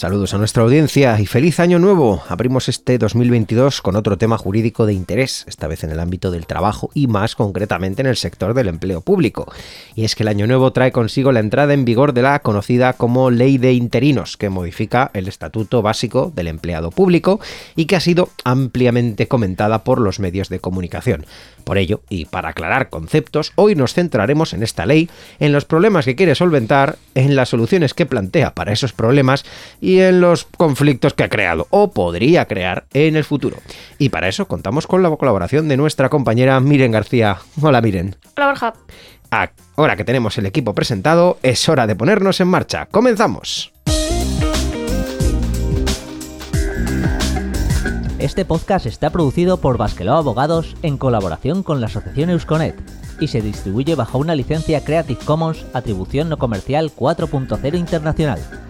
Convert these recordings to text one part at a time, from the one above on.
Saludos a nuestra audiencia y feliz año nuevo. Abrimos este 2022 con otro tema jurídico de interés, esta vez en el ámbito del trabajo y más concretamente en el sector del empleo público. Y es que el año nuevo trae consigo la entrada en vigor de la conocida como Ley de Interinos, que modifica el estatuto básico del empleado público y que ha sido ampliamente comentada por los medios de comunicación. Por ello, y para aclarar conceptos, hoy nos centraremos en esta ley, en los problemas que quiere solventar, en las soluciones que plantea para esos problemas y en los conflictos que ha creado o podría crear en el futuro. Y para eso contamos con la colaboración de nuestra compañera Miren García. Hola Miren. Hola Borja. Ahora que tenemos el equipo presentado, es hora de ponernos en marcha. ¡Comenzamos! Este podcast está producido por Basqueló Abogados en colaboración con la asociación Eusconet y se distribuye bajo una licencia Creative Commons Atribución No Comercial 4.0 Internacional.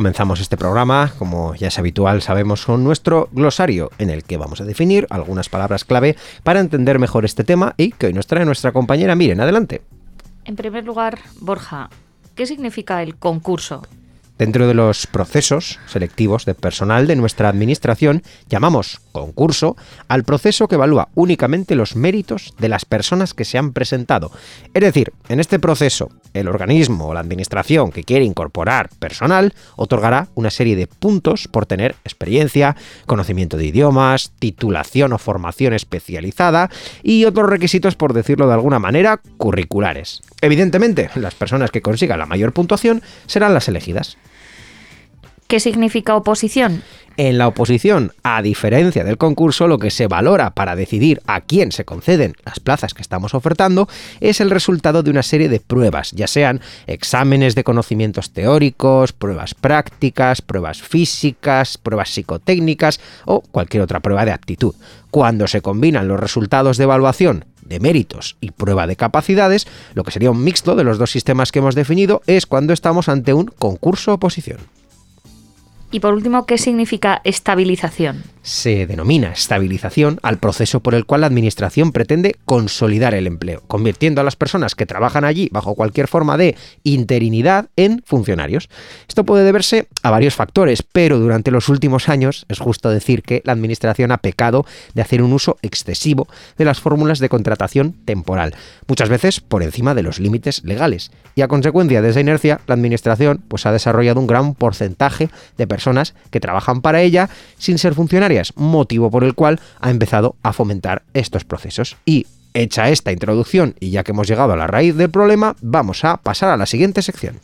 Comenzamos este programa, como ya es habitual, sabemos, con nuestro glosario, en el que vamos a definir algunas palabras clave para entender mejor este tema y que hoy nos trae nuestra compañera Miren. Adelante. En primer lugar, Borja, ¿qué significa el concurso? Dentro de los procesos selectivos de personal de nuestra administración, llamamos concurso al proceso que evalúa únicamente los méritos de las personas que se han presentado. Es decir, en este proceso, el organismo o la administración que quiere incorporar personal otorgará una serie de puntos por tener experiencia, conocimiento de idiomas, titulación o formación especializada y otros requisitos, por decirlo de alguna manera, curriculares. Evidentemente, las personas que consigan la mayor puntuación serán las elegidas. ¿Qué significa oposición? En la oposición, a diferencia del concurso, lo que se valora para decidir a quién se conceden las plazas que estamos ofertando es el resultado de una serie de pruebas, ya sean exámenes de conocimientos teóricos, pruebas prácticas, pruebas físicas, pruebas psicotécnicas o cualquier otra prueba de aptitud. Cuando se combinan los resultados de evaluación de méritos y prueba de capacidades, lo que sería un mixto de los dos sistemas que hemos definido es cuando estamos ante un concurso oposición. Y por último, ¿qué significa estabilización? Se denomina estabilización al proceso por el cual la Administración pretende consolidar el empleo, convirtiendo a las personas que trabajan allí bajo cualquier forma de interinidad en funcionarios. Esto puede deberse a varios factores, pero durante los últimos años es justo decir que la Administración ha pecado de hacer un uso excesivo de las fórmulas de contratación temporal, muchas veces por encima de los límites legales. Y a consecuencia de esa inercia, la Administración pues, ha desarrollado un gran porcentaje de personas personas que trabajan para ella sin ser funcionarias, motivo por el cual ha empezado a fomentar estos procesos. Y hecha esta introducción y ya que hemos llegado a la raíz del problema, vamos a pasar a la siguiente sección.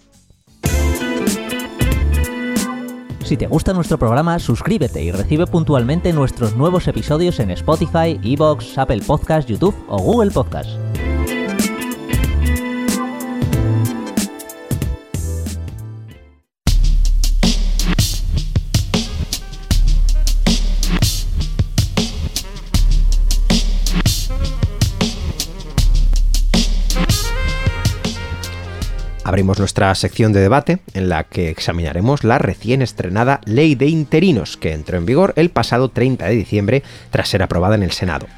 Si te gusta nuestro programa, suscríbete y recibe puntualmente nuestros nuevos episodios en Spotify, Evox, Apple Podcasts, YouTube o Google Podcasts. Abrimos nuestra sección de debate en la que examinaremos la recién estrenada Ley de Interinos que entró en vigor el pasado 30 de diciembre tras ser aprobada en el Senado.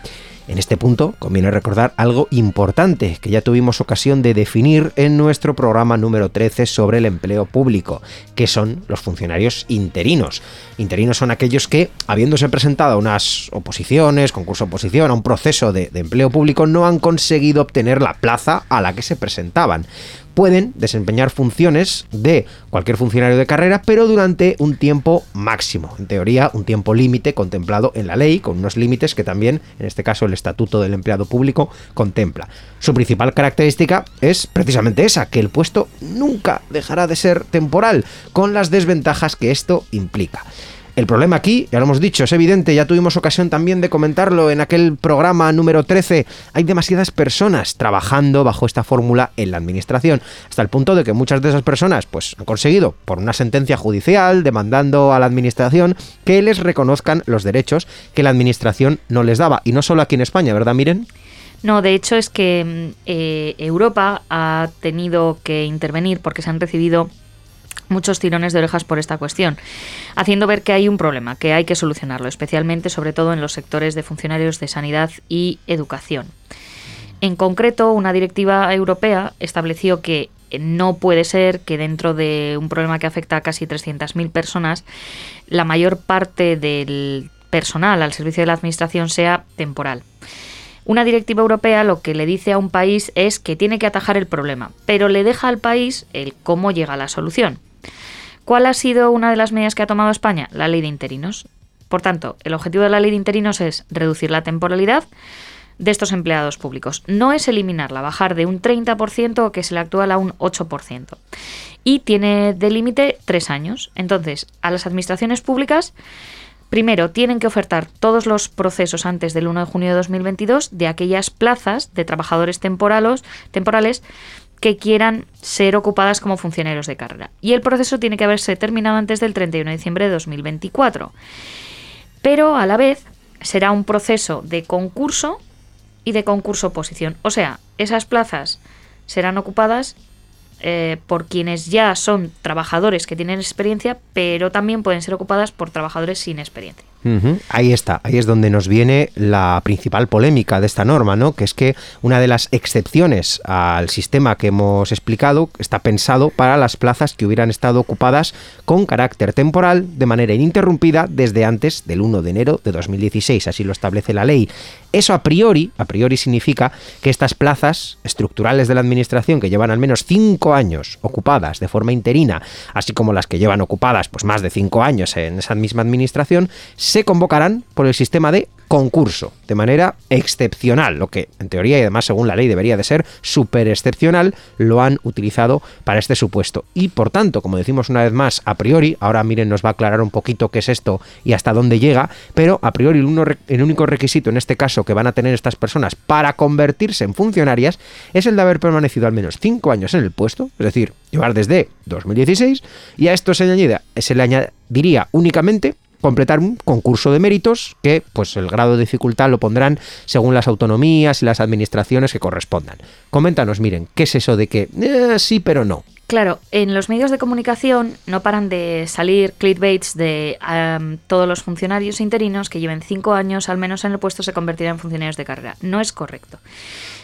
En este punto conviene recordar algo importante que ya tuvimos ocasión de definir en nuestro programa número 13 sobre el empleo público, que son los funcionarios interinos. Interinos son aquellos que, habiéndose presentado a unas oposiciones, concurso oposición, a un proceso de, de empleo público, no han conseguido obtener la plaza a la que se presentaban pueden desempeñar funciones de cualquier funcionario de carrera, pero durante un tiempo máximo. En teoría, un tiempo límite contemplado en la ley, con unos límites que también, en este caso, el Estatuto del Empleado Público contempla. Su principal característica es precisamente esa, que el puesto nunca dejará de ser temporal, con las desventajas que esto implica. El problema aquí, ya lo hemos dicho, es evidente, ya tuvimos ocasión también de comentarlo en aquel programa número 13, hay demasiadas personas trabajando bajo esta fórmula en la administración, hasta el punto de que muchas de esas personas pues han conseguido por una sentencia judicial demandando a la administración que les reconozcan los derechos que la administración no les daba y no solo aquí en España, ¿verdad, Miren? No, de hecho es que mm, eh, Europa ha tenido que intervenir porque se han recibido muchos tirones de orejas por esta cuestión, haciendo ver que hay un problema, que hay que solucionarlo, especialmente sobre todo en los sectores de funcionarios de sanidad y educación. En concreto, una directiva europea estableció que no puede ser que dentro de un problema que afecta a casi 300.000 personas, la mayor parte del personal al servicio de la Administración sea temporal. Una directiva europea lo que le dice a un país es que tiene que atajar el problema, pero le deja al país el cómo llega a la solución. ¿Cuál ha sido una de las medidas que ha tomado España? La ley de interinos. Por tanto, el objetivo de la ley de interinos es reducir la temporalidad de estos empleados públicos. No es eliminarla, bajar de un 30% que es el actual a un 8%. Y tiene de límite tres años. Entonces, a las administraciones públicas, primero, tienen que ofertar todos los procesos antes del 1 de junio de 2022 de aquellas plazas de trabajadores temporales que quieran ser ocupadas como funcionarios de carrera. Y el proceso tiene que haberse terminado antes del 31 de diciembre de 2024. Pero a la vez será un proceso de concurso y de concurso-oposición. O sea, esas plazas serán ocupadas eh, por quienes ya son trabajadores que tienen experiencia, pero también pueden ser ocupadas por trabajadores sin experiencia. Ahí está, ahí es donde nos viene la principal polémica de esta norma, ¿no? Que es que una de las excepciones al sistema que hemos explicado está pensado para las plazas que hubieran estado ocupadas con carácter temporal de manera ininterrumpida desde antes del 1 de enero de 2016, así lo establece la ley. Eso a priori, a priori significa que estas plazas estructurales de la administración que llevan al menos cinco años ocupadas de forma interina, así como las que llevan ocupadas pues más de cinco años en esa misma administración, se convocarán por el sistema de concurso, de manera excepcional, lo que en teoría y además según la ley debería de ser súper excepcional, lo han utilizado para este supuesto. Y por tanto, como decimos una vez más, a priori, ahora miren, nos va a aclarar un poquito qué es esto y hasta dónde llega, pero a priori el, único requisito en este caso que van a tener estas personas para convertirse en funcionarias es el de haber permanecido al menos 5 años en el puesto, es decir, llevar desde 2016, y a esto se, añade, se le añadiría únicamente completar un concurso de méritos que pues el grado de dificultad lo pondrán según las autonomías y las administraciones que correspondan. Coméntanos, miren, ¿qué es eso de que eh, sí pero no? Claro, en los medios de comunicación no paran de salir clickbaits de todos los funcionarios interinos que lleven cinco años al menos en el puesto se convertirán en funcionarios de carrera. No es correcto.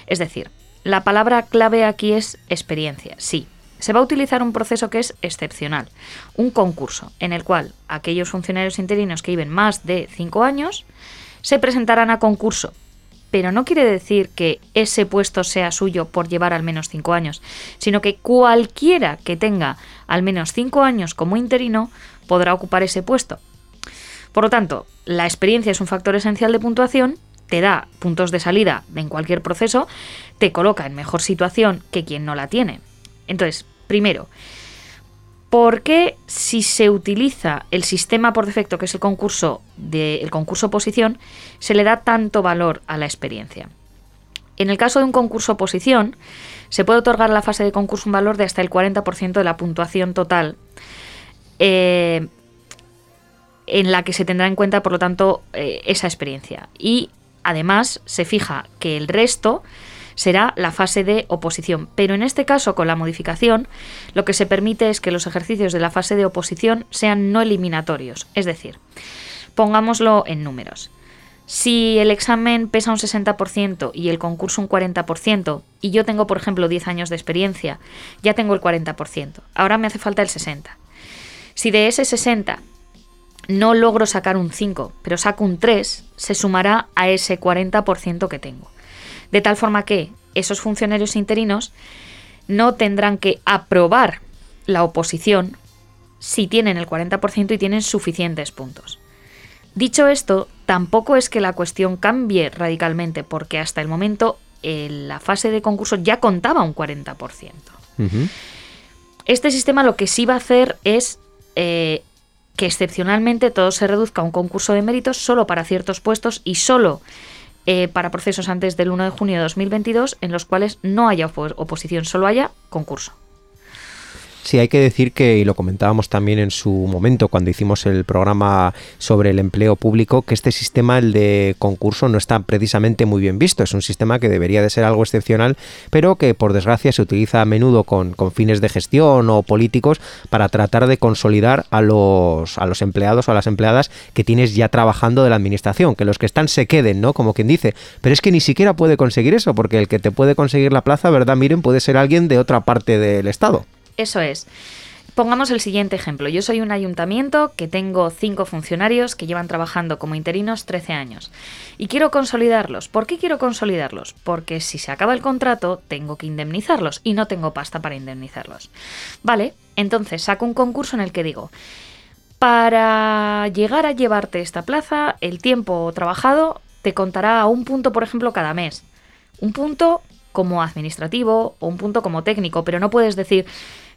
Es decir, la palabra clave aquí es experiencia, sí, se va a utilizar un proceso que es excepcional, un concurso, en el cual aquellos funcionarios interinos que viven más de cinco años se presentarán a concurso. Pero no quiere decir que ese puesto sea suyo por llevar al menos cinco años, sino que cualquiera que tenga al menos cinco años como interino podrá ocupar ese puesto. Por lo tanto, la experiencia es un factor esencial de puntuación, te da puntos de salida en cualquier proceso, te coloca en mejor situación que quien no la tiene. Entonces, Primero, ¿por qué si se utiliza el sistema por defecto, que es el concurso de el concurso oposición, se le da tanto valor a la experiencia? En el caso de un concurso oposición, se puede otorgar a la fase de concurso un valor de hasta el 40% de la puntuación total, eh, en la que se tendrá en cuenta, por lo tanto, eh, esa experiencia. Y además se fija que el resto será la fase de oposición. Pero en este caso, con la modificación, lo que se permite es que los ejercicios de la fase de oposición sean no eliminatorios. Es decir, pongámoslo en números. Si el examen pesa un 60% y el concurso un 40%, y yo tengo, por ejemplo, 10 años de experiencia, ya tengo el 40%. Ahora me hace falta el 60%. Si de ese 60 no logro sacar un 5, pero saco un 3, se sumará a ese 40% que tengo de tal forma que esos funcionarios interinos no tendrán que aprobar la oposición si tienen el 40% y tienen suficientes puntos. Dicho esto, tampoco es que la cuestión cambie radicalmente, porque hasta el momento en la fase de concurso ya contaba un 40%. Este sistema lo que sí va a hacer es eh, que excepcionalmente todo se reduzca a un concurso de méritos solo para ciertos puestos y solo eh, para procesos antes del 1 de junio de 2022 en los cuales no haya oposición, solo haya concurso. Sí, hay que decir que, y lo comentábamos también en su momento cuando hicimos el programa sobre el empleo público, que este sistema, el de concurso, no está precisamente muy bien visto. Es un sistema que debería de ser algo excepcional, pero que por desgracia se utiliza a menudo con, fines de gestión o políticos para tratar de consolidar a los, a los empleados o a las empleadas que tienes ya trabajando de la administración, que los que están se queden, ¿no? Como quien dice. Pero es que ni siquiera puede conseguir eso, porque el que te puede conseguir la plaza, ¿verdad? Miren, puede ser alguien de otra parte del Estado. Eso es. Pongamos el siguiente ejemplo. Yo soy un ayuntamiento que tengo cinco funcionarios que llevan trabajando como interinos 13 años y quiero consolidarlos. ¿Por qué quiero consolidarlos? Porque si se acaba el contrato tengo que indemnizarlos y no tengo pasta para indemnizarlos. Vale, entonces saco un concurso en el que digo, para llegar a llevarte esta plaza, el tiempo trabajado te contará a un punto, por ejemplo, cada mes. Un punto como administrativo o un punto como técnico, pero no puedes decir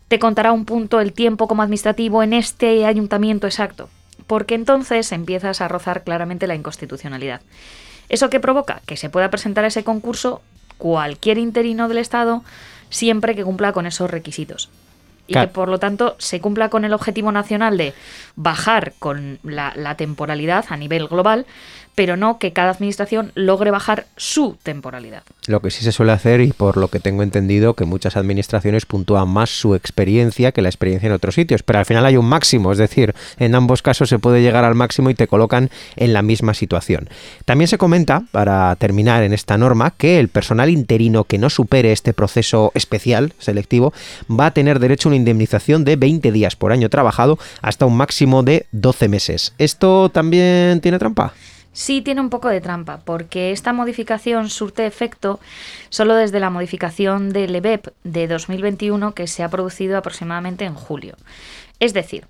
te contará un punto el tiempo como administrativo en este ayuntamiento exacto, porque entonces empiezas a rozar claramente la inconstitucionalidad. ¿Eso qué provoca? Que se pueda presentar ese concurso cualquier interino del Estado siempre que cumpla con esos requisitos. Y que por lo tanto se cumpla con el objetivo nacional de bajar con la, la temporalidad a nivel global, pero no que cada administración logre bajar su temporalidad. Lo que sí se suele hacer, y por lo que tengo entendido, que muchas administraciones puntúan más su experiencia que la experiencia en otros sitios, pero al final hay un máximo, es decir, en ambos casos se puede llegar al máximo y te colocan en la misma situación. También se comenta, para terminar en esta norma, que el personal interino que no supere este proceso especial, selectivo, va a tener derecho a una indemnización de 20 días por año trabajado hasta un máximo de 12 meses. ¿Esto también tiene trampa? sí tiene un poco de trampa, porque esta modificación surte efecto solo desde la modificación del EBEP de 2021 que se ha producido aproximadamente en julio. Es decir,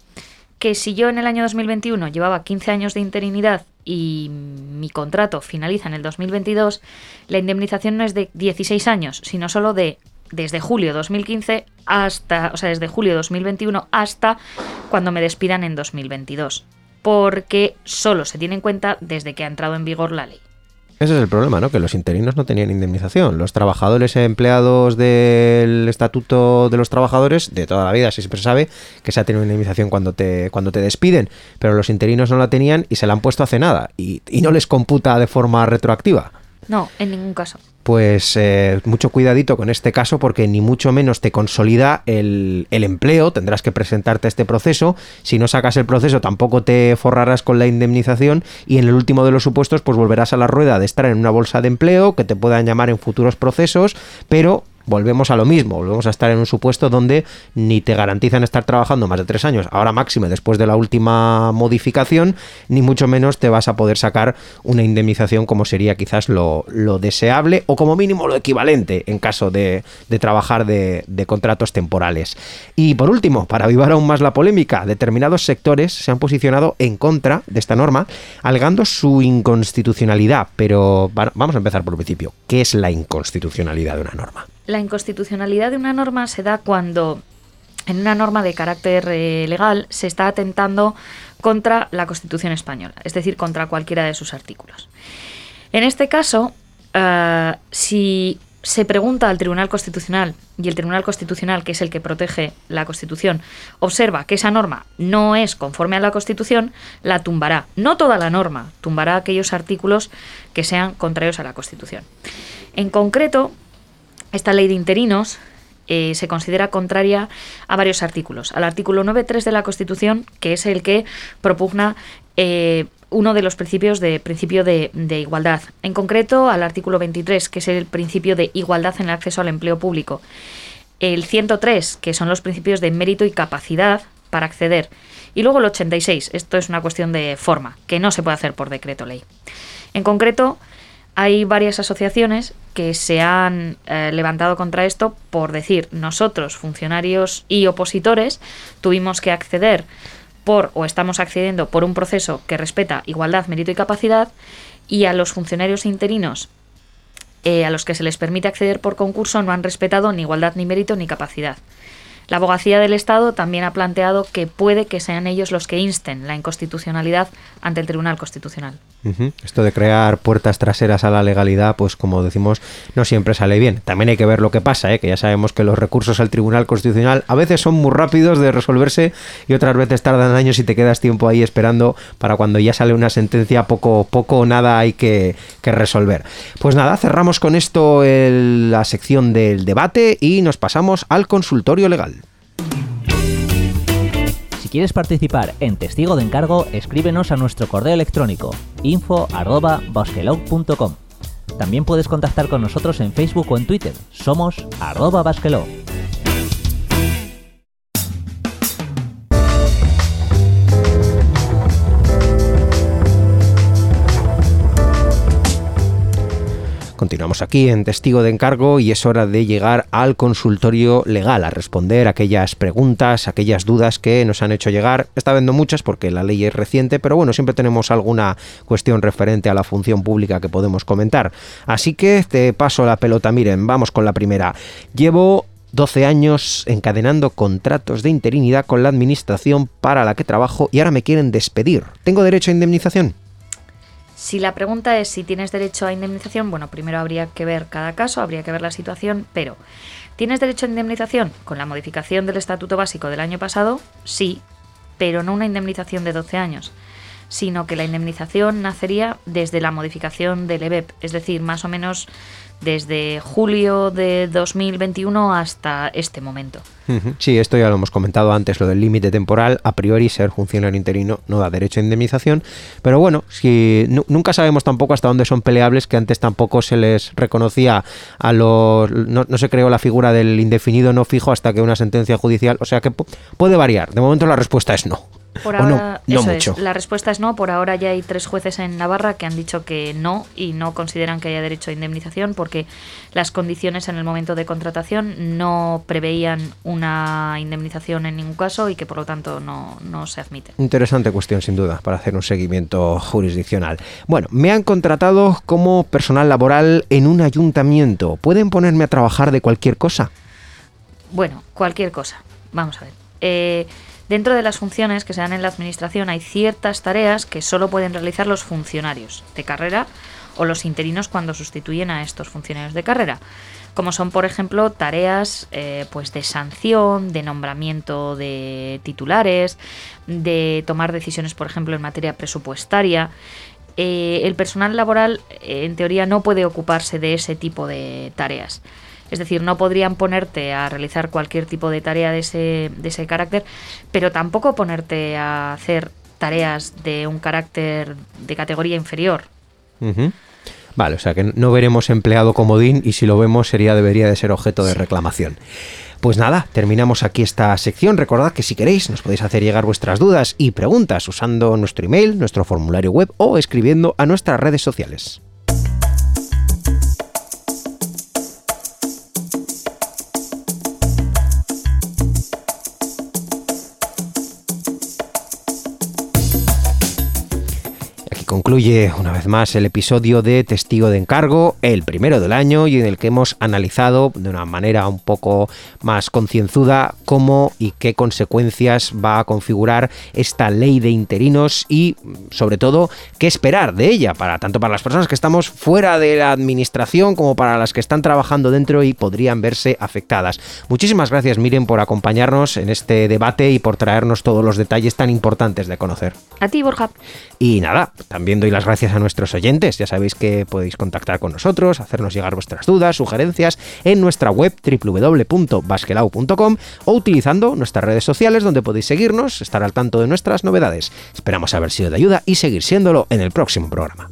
que si yo en el año 2021 llevaba 15 años de interinidad y mi contrato finaliza en el 2022, la indemnización no es de 16 años, sino solo de desde julio 2015 hasta, o sea, desde julio 2021 hasta cuando me despidan en 2022 porque solo se tiene en cuenta desde que ha entrado en vigor la ley. Ese es el problema, ¿no? Que los interinos no tenían indemnización. Los trabajadores empleados del Estatuto de los Trabajadores, de toda la vida, siempre se sabe que se ha tenido indemnización cuando te, cuando te despiden, pero los interinos no la tenían y se la han puesto hace nada y no les computa de forma retroactiva. No, en ningún caso. Pues eh, mucho cuidadito con este caso porque ni mucho menos te consolida el, el, empleo, tendrás que presentarte a este proceso, si no sacas el proceso tampoco te forrarás con la indemnización y en el último de los supuestos pues volverás a la rueda de estar en una bolsa de empleo que te puedan llamar en futuros procesos, pero volvemos a lo mismo, volvemos a estar en un supuesto donde ni te garantizan estar trabajando más de tres años, ahora máximo después de la última modificación, ni mucho menos te vas a poder sacar una indemnización como sería quizás lo, deseable o como mínimo lo equivalente en caso de, trabajar de, de, contratos temporales. Y por último, para avivar aún más la polémica, determinados sectores se han posicionado en contra de esta norma, alegando su inconstitucionalidad, pero vamos a empezar por el principio. ¿Qué es la inconstitucionalidad de una norma? La inconstitucionalidad de una norma se da cuando en una norma de carácter eh, legal se está atentando contra la Constitución española, es decir, contra cualquiera de sus artículos. En este caso, eh, si se pregunta al Tribunal Constitucional y el Tribunal Constitucional, que es el que protege la Constitución, observa que esa norma no es conforme a la Constitución, la tumbará. No toda la norma, tumbará aquellos artículos que sean contrarios a la Constitución. En concreto, esta ley de interinos eh, se considera contraria a varios artículos. Al artículo 9.3 de la Constitución, que es el que propugna eh, uno de los principios de principio de, igualdad. En concreto, al artículo 23, que es el principio de igualdad en el acceso al empleo público. El 103, que son los principios de mérito y capacidad para acceder. Y luego el 86, esto es una cuestión de forma, que no se puede hacer por decreto ley. En concreto, hay varias asociaciones que se han eh, levantado contra esto por decir, nosotros, funcionarios y opositores, tuvimos que acceder por o estamos accediendo por un proceso que respeta igualdad, mérito y capacidad y a los funcionarios interinos eh, a los que se les permite acceder por concurso no han respetado ni igualdad, ni mérito, ni capacidad. La abogacía del Estado también ha planteado que puede que sean ellos los que insten la inconstitucionalidad ante el Tribunal Constitucional. Esto de crear puertas traseras a la legalidad, pues como decimos, no siempre sale bien. También hay que ver lo que pasa, ¿eh? que ya sabemos que los recursos al Tribunal Constitucional a veces son muy rápidos de resolverse y otras veces tardan años y te quedas tiempo ahí esperando para cuando ya sale una sentencia, poco, poco nada hay que resolver. Pues nada, cerramos con esto la sección del debate y nos pasamos al consultorio legal. Si quieres participar en Testigo de Encargo, escríbenos a nuestro correo electrónico info.basquelog.com. También puedes contactar con nosotros en Facebook o en Twitter. Somos arroba basquelog. Continuamos aquí en Testigo de Encargo y es hora de llegar al consultorio legal, a responder aquellas preguntas, aquellas dudas que nos han hecho llegar. Está viendo muchas porque la ley es reciente, pero bueno, siempre tenemos alguna cuestión referente a la función pública que podemos comentar. Así que te paso la pelota, miren, vamos con la primera. Llevo 12 años encadenando contratos de interinidad con la administración para la que trabajo y ahora me quieren despedir. ¿Tengo derecho a indemnización? Si la pregunta es si tienes derecho a indemnización, bueno, primero habría que ver cada caso, habría que ver la situación, pero ¿tienes derecho a indemnización con la modificación del Estatuto Básico del año pasado? Sí, pero no una indemnización de 12 años, sino que la indemnización nacería desde la modificación del EBEP, es decir, más o menos desde julio de 2021 hasta este momento. Sí, esto ya lo hemos comentado antes, lo del límite temporal. A priori, ser funcionario interino no da derecho a indemnización. Pero bueno, si nunca sabemos tampoco hasta dónde son peleables, que antes tampoco se les reconocía a los. No, se creó la figura del indefinido no fijo hasta que una sentencia judicial. O sea que puede variar. De momento la respuesta es no. Por ahora, eso Es. La respuesta es no. Por ahora ya hay tres jueces en Navarra que han dicho que no y no consideran que haya derecho a indemnización porque las condiciones en el momento de contratación no preveían una indemnización en ningún caso y que por lo tanto no, no se admite. Interesante cuestión sin duda para hacer un seguimiento jurisdiccional. Bueno, me han contratado como personal laboral en un ayuntamiento. ¿Pueden ponerme a trabajar de cualquier cosa? Bueno, cualquier cosa. Vamos a ver. Eh, Dentro de las funciones que se dan en la Administración hay ciertas tareas que solo pueden realizar los funcionarios de carrera o los interinos cuando sustituyen a estos funcionarios de carrera, como son, por ejemplo, tareas eh, pues de sanción, de nombramiento de titulares, de tomar decisiones, por ejemplo, en materia presupuestaria. Eh, el personal laboral, eh, en teoría, no puede ocuparse de ese tipo de tareas. Es decir, no podrían ponerte a realizar cualquier tipo de tarea de ese, de ese carácter, pero tampoco ponerte a hacer tareas de un carácter de categoría inferior. Vale, o sea que no veremos empleado comodín y si lo vemos sería debería de ser objeto de reclamación. Pues nada, terminamos aquí esta sección. Recordad que si queréis nos podéis hacer llegar vuestras dudas y preguntas usando nuestro email, nuestro formulario web o escribiendo a nuestras redes sociales. Concluye una vez más el episodio de Testigo de Encargo, el primero del año y en el que hemos analizado de una manera un poco más concienzuda cómo y qué consecuencias va a configurar esta ley de interinos y sobre todo qué esperar de ella para tanto para las personas que estamos fuera de la administración como para las que están trabajando dentro y podrían verse afectadas. Muchísimas gracias Miren por acompañarnos en este debate y por traernos todos los detalles tan importantes de conocer. A ti Borja. Y nada, también doy las gracias a nuestros oyentes. Ya sabéis que podéis contactar con nosotros, hacernos llegar vuestras dudas, sugerencias en nuestra web www.basquelau.com o utilizando nuestras redes sociales donde podéis seguirnos, estar al tanto de nuestras novedades. Esperamos haber sido de ayuda y seguir siéndolo en el próximo programa.